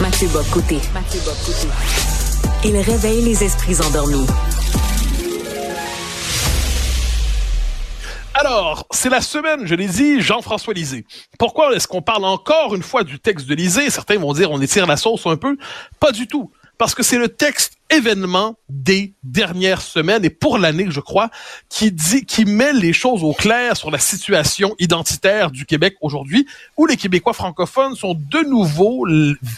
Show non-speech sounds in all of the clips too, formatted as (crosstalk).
Mathieu Bocoté. Il réveille les esprits endormis. Alors, c'est la semaine, je l'ai dit, Jean-François Lisée. Pourquoi est-ce qu'on parle encore une fois du texte de Lisée? Certains vont dire on étire la sauce un peu. Pas du tout. Parce que c'est le texte événement des dernières semaines et pour l'année, je crois, qui dit, qui met les choses au clair sur la situation identitaire du Québec aujourd'hui, où les Québécois francophones sont de nouveau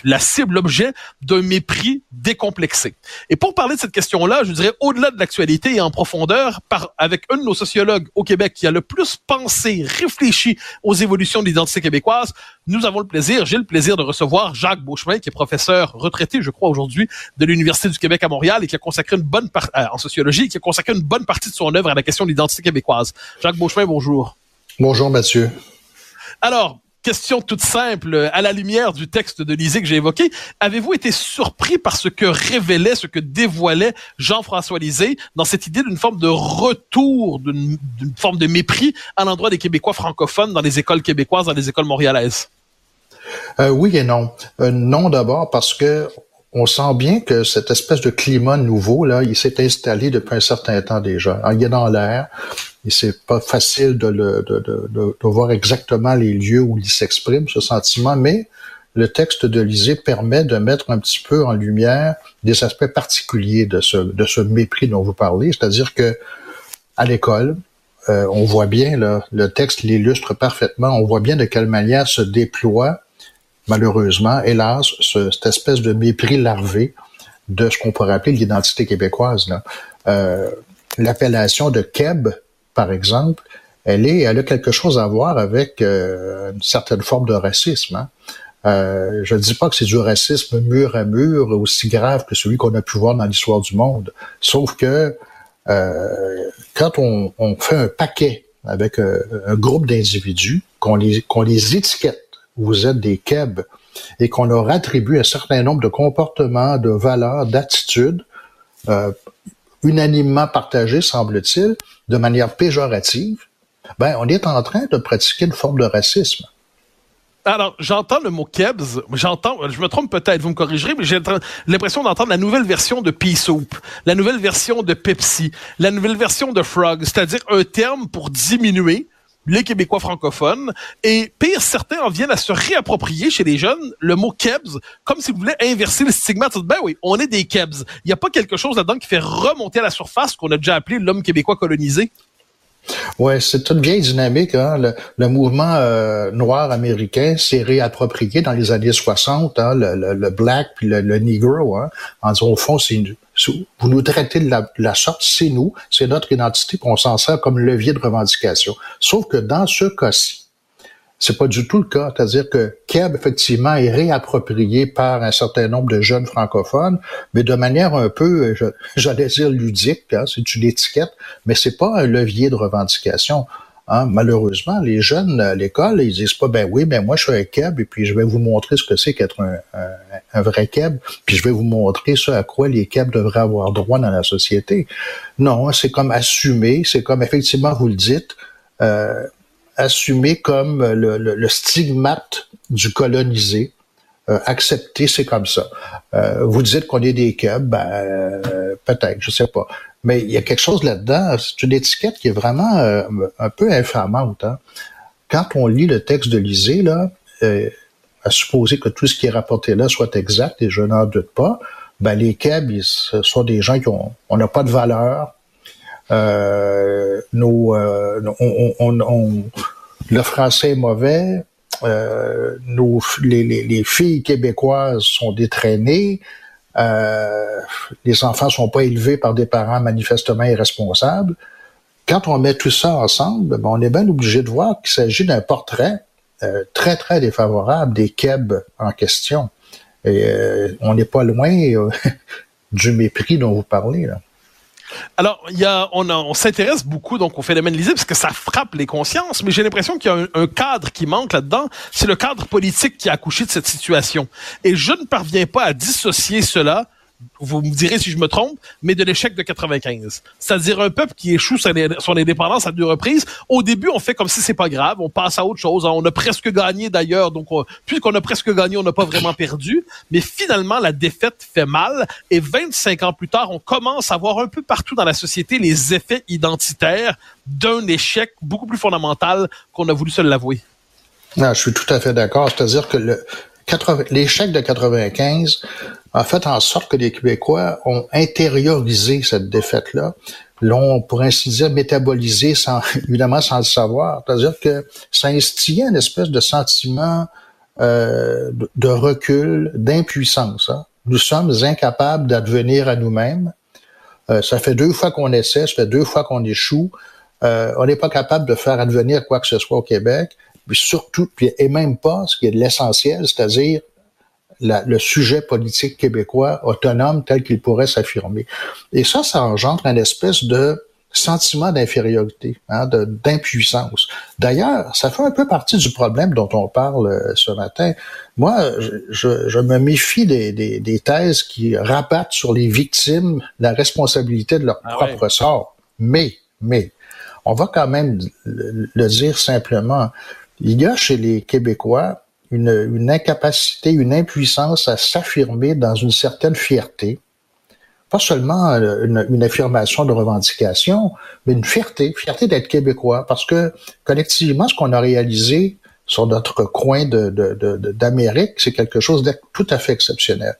la cible, l'objet d'un mépris décomplexé. Et pour parler de cette question-là, je dirais au-delà de l'actualité et en profondeur, par, avec un de nos sociologues au Québec qui a le plus pensé, réfléchi aux évolutions de l'identité québécoise, nous avons le plaisir, j'ai le plaisir de recevoir Jacques Beauchemin, qui est professeur retraité, je crois, aujourd'hui, de l'Université du Québec à Montréal et qui a consacré une bonne partie, euh, en sociologie, qui a consacré une bonne partie de son œuvre à la question de l'identité québécoise. Jacques Beauchemin, bonjour. Bonjour, Mathieu. Alors, question toute simple, à la lumière du texte de Lisée que j'ai évoqué, avez-vous été surpris par ce que révélait, ce que dévoilait Jean-François Lisée dans cette idée d'une forme de retour, d'une forme de mépris à l'endroit des Québécois francophones dans les écoles québécoises, dans les écoles montréalaises? Euh, oui et non. Euh, non d'abord parce que on sent bien que cette espèce de climat nouveau, là, il s'est installé depuis un certain temps déjà. il est dans l'air, et c'est pas facile de, le, de, de, de, voir exactement les lieux où il s'exprime, ce sentiment, mais le texte de Lisée permet de mettre un petit peu en lumière des aspects particuliers de ce, de ce mépris dont vous parlez, c'est-à-dire que à l'école, euh, on voit bien, là, le texte l'illustre parfaitement, on voit bien de quelle manière se déploie malheureusement, hélas, cette espèce de mépris larvé de ce qu'on pourrait appeler l'identité québécoise. Euh, L'appellation de Keb, par exemple, elle est, elle a quelque chose à voir avec euh, une certaine forme de racisme. Hein. Euh, je ne dis pas que c'est du racisme mur à mur aussi grave que celui qu'on a pu voir dans l'histoire du monde. Sauf que euh, quand on, on, fait un paquet avec un, un groupe d'individus, qu'on les, qu'on les étiquette vous êtes des KEB et qu'on leur attribue un certain nombre de comportements, de valeurs, d'attitudes, euh, unanimement partagées, semble-t-il, de manière péjorative, ben, on est en train de pratiquer une forme de racisme. Alors, j'entends le mot Kebs, j'entends, je me trompe peut-être, vous me corrigerez, mais j'ai l'impression d'entendre la nouvelle version de Pea Soup, la nouvelle version de Pepsi, la nouvelle version de Frog, c'est-à-dire un terme pour diminuer les Québécois francophones. Et pire, certains en viennent à se réapproprier chez les jeunes le mot Kebs, comme s'ils voulaient inverser le stigmate. Ben oui, on est des Kebs. Il n'y a pas quelque chose là-dedans qui fait remonter à la surface qu'on a déjà appelé l'homme québécois colonisé? Ouais, c'est une vieille dynamique. Hein. Le, mouvement euh, noir américain s'est réapproprié dans les années 60, hein, le, black puis le, negro. Hein, en disant, au fond, c'est vous nous traitez de la, sorte, c'est nous, c'est notre identité, puis on s'en sert comme levier de revendication. Sauf que dans ce cas-ci, c'est pas du tout le cas. C'est-à-dire que Keb, effectivement, est réapproprié par un certain nombre de jeunes francophones, mais de manière un peu, j'allais dire ludique, hein, c'est une étiquette, mais c'est pas un levier de revendication. Hein, malheureusement, les jeunes à l'école, ils disent pas, ben oui, ben moi je suis un keb et puis je vais vous montrer ce que c'est qu'être un, un, vrai keb, puis je vais vous montrer ce à quoi les kebs devraient avoir droit dans la société. Non, c'est comme assumer, c'est comme effectivement vous le dites, euh, assumer comme le, le, stigmate du colonisé. Euh, accepter, c'est comme ça. Euh, vous dites qu'on est des kebs, ben, euh, peut-être, je sais pas. Mais il y a quelque chose là-dedans, c'est une étiquette qui est vraiment euh, un peu infamante. Hein. Quand on lit le texte de Lisée, là, euh, à supposer que tout ce qui est rapporté là soit exact, et je n'en doute pas, ben les KEB, ce sont des gens qui ont on n'a pas de valeur. Euh, euh, on, on, on, le français est mauvais. Euh, nos, les, les, les, filles québécoises sont détraînées. Euh, les enfants sont pas élevés par des parents manifestement irresponsables. Quand on met tout ça ensemble, ben on est bien obligé de voir qu'il s'agit d'un portrait euh, très, très défavorable des KEB en question. Et euh, on n'est pas loin (laughs) du mépris dont vous parlez. Là. Alors, y a, on, on s'intéresse beaucoup donc au phénomène lisible parce que ça frappe les consciences, mais j'ai l'impression qu'il y a un, cadre qui manque là-dedans. C'est le cadre politique qui a accouché de cette situation. Et je ne parviens pas à dissocier cela vous me direz si je me trompe, mais de l'échec de 95. C'est-à-dire un peuple qui échoue son indépendance à deux reprises. Au début, on fait comme si c'est pas grave, on passe à autre chose. On a presque gagné d'ailleurs, donc puisqu'on a presque gagné, on n'a pas vraiment perdu. Mais finalement, la défaite fait mal. Et 25 ans plus tard, on commence à voir un peu partout dans la société les effets identitaires d'un échec beaucoup plus fondamental qu'on a voulu se l'avouer. Je suis tout à fait d'accord. C'est-à-dire que le l'échec de 95 a fait en sorte que les Québécois ont intériorisé cette défaite-là, l'ont, pour ainsi dire, métabolisé sans, (laughs) évidemment sans le savoir. C'est-à-dire que ça instillait une espèce de sentiment euh, de, recul, d'impuissance. Hein. Nous sommes incapables d'advenir à nous-mêmes. Euh, ça fait deux fois qu'on essaie, ça fait deux fois qu'on échoue. Euh, on n'est pas capable de faire advenir quoi que ce soit au Québec puis surtout, puis, et même pas ce qui est de l'essentiel, c'est-à-dire le sujet politique québécois autonome tel qu'il pourrait s'affirmer. Et ça, ça engendre une espèce de sentiment d'infériorité, hein, d'impuissance. D'ailleurs, ça fait un peu partie du problème dont on parle euh, ce matin. Moi, je, je me méfie des, des, des, thèses qui rabattent sur les victimes la responsabilité de leur ah propre sort. Mais, mais, on va quand même le dire simplement il y a chez les Québécois une, incapacité, une impuissance à s'affirmer dans une certaine fierté. Pas seulement une, affirmation de revendication, mais une fierté, fierté d'être québécois, parce que collectivement, ce qu'on a réalisé sur notre coin d'Amérique, c'est quelque chose d'être tout à fait exceptionnel.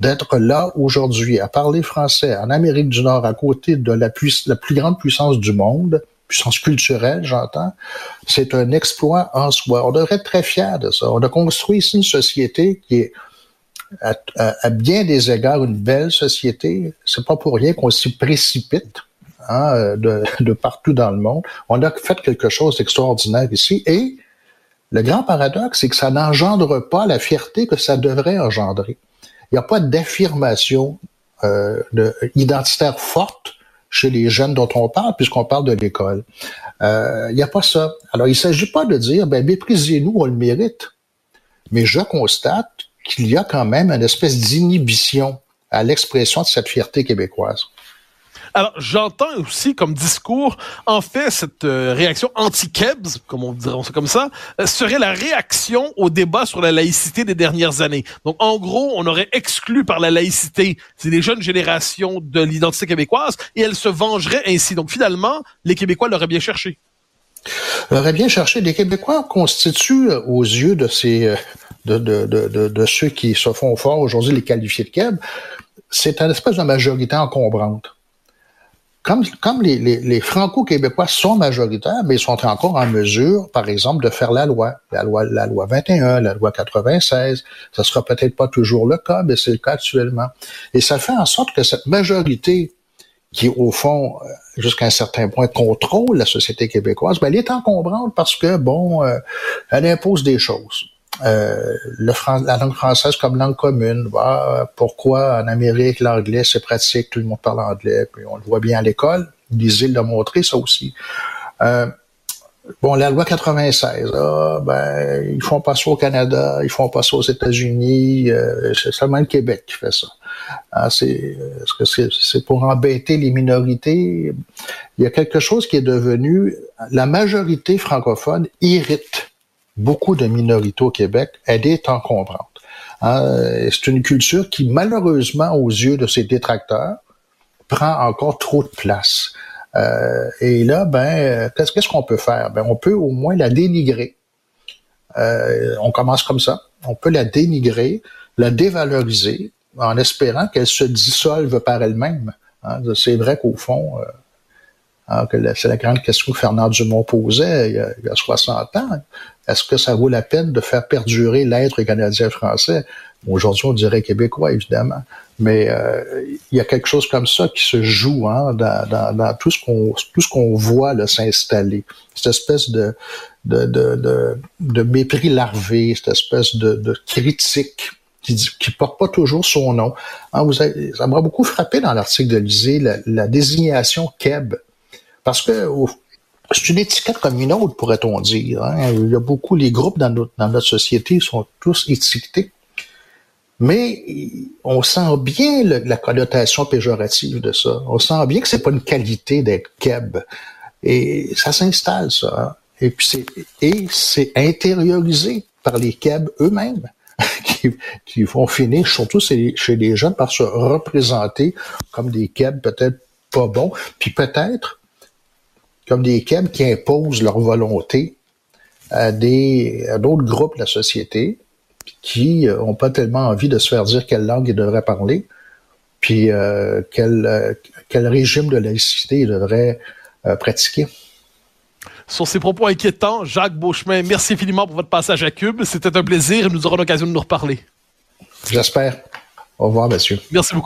D'être là aujourd'hui, à parler français en Amérique du Nord, à côté de la, la plus grande puissance du monde, puissance culturelle, j'entends, c'est un exploit en soi. On devrait être très fiers de ça. On a construit ici une société qui est à, bien des égards une belle société. C'est pas pour rien qu'on s'y précipite hein, de, partout dans le monde. On a fait quelque chose d'extraordinaire ici et le grand paradoxe, c'est que ça n'engendre pas la fierté que ça devrait engendrer. Il n'y a pas d'affirmation euh, identitaire forte chez les jeunes dont on parle, puisqu'on parle de l'école. Il euh, n'y a pas ça. Alors, il ne s'agit pas de dire, ben, méprisez-nous, on le mérite. Mais je constate qu'il y a quand même une espèce d'inhibition à l'expression de cette fierté québécoise. Alors, j'entends aussi comme discours, en fait, cette euh, réaction anti-Kebs, comme on dirait comme ça, euh, serait la réaction au débat sur la laïcité des dernières années. Donc, en gros, on aurait exclu par la laïcité les jeunes générations de l'identité québécoise et elles se vengeraient ainsi. Donc, finalement, les Québécois l'auraient bien cherché. L'auraient bien cherché. Les Québécois constituent, euh, aux yeux de ces de, ceux qui se font fort aujourd'hui, les qualifiés de Québec, c'est un espèce de majorité encombrante comme, comme les, les, les Franco-Québécois sont majoritaires, mais ils sont encore en mesure, par exemple, de faire la loi, la loi, la loi 21, la loi 96. Ça sera peut-être pas toujours le cas, mais c'est le cas actuellement. Et ça fait en sorte que cette majorité qui, au fond, euh, jusqu'à un certain point, contrôle la société québécoise, ben, elle est encombrante parce que, bon, euh, elle impose des choses. Euh, le la langue française comme langue commune. pourquoi en Amérique l'anglais c'est pratique, tout le monde parle anglais, puis on le voit bien à l'école. L'îles l'ont montré ça aussi. Euh, bon, la loi 96, ah, ben ils font pas ça au Canada, ils font pas ça aux États-Unis, euh, c'est seulement le Québec qui fait ça. Ah, c'est est-ce que c'est pour embêter les minorités Il y a quelque chose qui est devenu la majorité francophone irrite beaucoup de minorités au Québec, elle est encombrante. Hein, c'est une culture qui, malheureusement, aux yeux de ses détracteurs, prend encore trop de place. Euh, et là, ben, qu'est-ce qu'on peut faire? Ben, on peut au moins la dénigrer. Euh, on commence comme ça. On peut la dénigrer, la dévaloriser, en espérant qu'elle se dissolve par elle-même. Hein. C'est vrai qu'au fond, euh, hein, c'est la grande question que Fernand Dumont posait il y a, il y a 60 ans. Est-ce que ça vaut la peine de faire perdurer l'être canadien-français? Aujourd'hui, on dirait québécois, évidemment. Mais euh, il y a quelque chose comme ça qui se joue hein, dans, dans, dans, tout ce qu'on tout ce voit s'installer. Cette espèce de de, de, de, mépris larvé, cette espèce de, de critique qui, qui porte pas toujours son nom. Hein, vous avez, ça m'a beaucoup frappé dans l'article de Lisée, la, la, désignation Keb. Parce que c'est une étiquette comme une autre, pourrait-on dire. Hein. Il y a beaucoup, les groupes dans notre, dans notre société sont tous étiquetés. Mais on sent bien la connotation péjorative de ça. On sent bien que c'est pas une qualité d'être keb. Et ça s'installe, ça. Hein. Et puis c'est, et c'est intériorisé par les keb eux-mêmes. (laughs) Qui, vont finir, surtout chez les jeunes, par se représenter comme des keb peut-être pas bons, puis peut-être comme des keb qui imposent leur volonté à des à d'autres groupes de la société, qui n'ont euh, pas tellement envie de se faire dire quelle langue ils devraient parler, puis euh, quel, euh, quel régime de laïcité ils devraient pratiquer. Sur ces propos inquiétants, Jacques Beauchemin, merci infiniment pour votre passage à Cube. C'était un plaisir et nous aurons l'occasion de nous reparler. J'espère. Au revoir, monsieur. Merci beaucoup.